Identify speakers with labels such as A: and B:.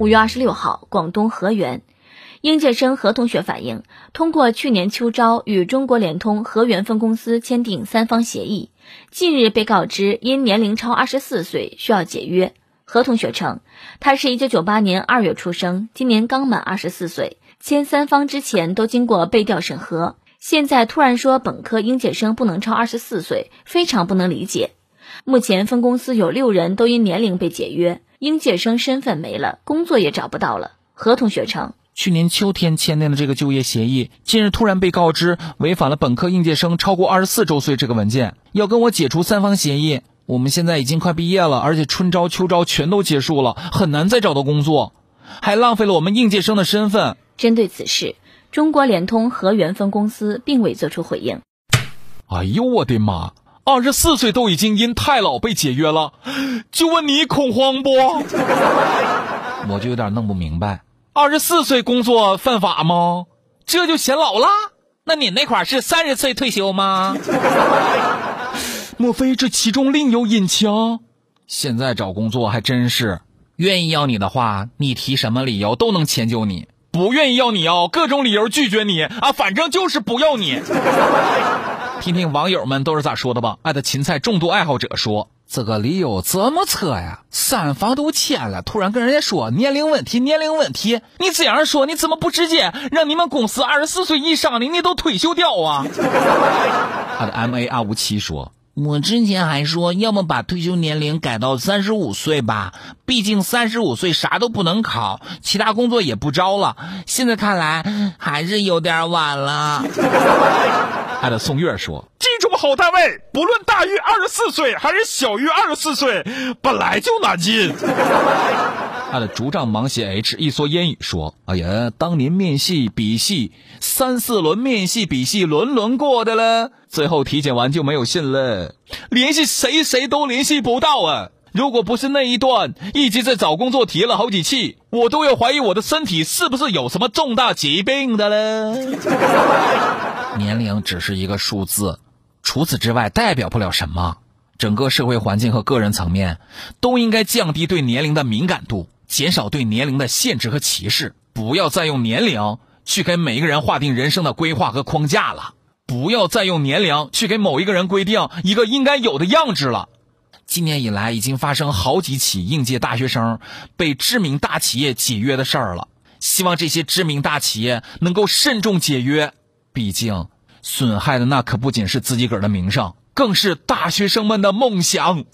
A: 五月二十六号，广东河源应届生何同学反映，通过去年秋招与中国联通河源分公司签订三方协议，近日被告知因年龄超二十四岁需要解约。何同学称，他是一九九八年二月出生，今年刚满二十四岁，签三方之前都经过背调审核，现在突然说本科应届生不能超二十四岁，非常不能理解。目前分公司有六人都因年龄被解约。应届生身份没了，工作也找不到了。何同学称，
B: 去年秋天签订的这个就业协议，近日突然被告知违反了本科应届生超过二十四周岁这个文件，要跟我解除三方协议。我们现在已经快毕业了，而且春招、秋招全都结束了，很难再找到工作，还浪费了我们应届生的身份。
A: 针对此事，中国联通河源分公司并未作出回应。
B: 哎呦我的妈！二十四岁都已经因太老被解约了，就问你恐慌不？我就有点弄不明白，二十四岁工作犯法吗？这就显老了？那你那块是三十岁退休吗？莫非这其中另有隐情？现在找工作还真是，愿意要你的话，你提什么理由都能迁就你；不愿意要你哦，各种理由拒绝你啊，反正就是不要你。听听网友们都是咋说的吧？爱的芹菜重度爱好者说：“这个理由怎么扯呀？三方都签了，突然跟人家说年龄问题，年龄问题，你这样说，你怎么不直接让你们公司二十四岁以上的你都退休掉啊？” 他的 M A 二五七说：“我之前还说，要么把退休年龄改到三十五岁吧，毕竟三十五岁啥都不能考，其他工作也不招了。现在看来还是有点晚了。”爱的宋月说：“这种好单位，不论大于二十四岁还是小于二十四岁，本来就难进。”他的竹杖芒鞋 H 一蓑烟雨说：“哎呀，当年面戏笔戏三四轮面戏笔戏轮轮过的了，最后体检完就没有信了，联系谁谁都联系不到啊！如果不是那一段一直在找工作提了好几期，我都要怀疑我的身体是不是有什么重大疾病的了。”年龄只是一个数字，除此之外代表不了什么。整个社会环境和个人层面都应该降低对年龄的敏感度，减少对年龄的限制和歧视。不要再用年龄去给每一个人划定人生的规划和框架了。不要再用年龄去给某一个人规定一个应该有的样子了。今年以来已经发生好几起应届大学生被知名大企业解约的事儿了。希望这些知名大企业能够慎重解约。毕竟，损害的那可不仅是自己个儿的名声，更是大学生们的梦想。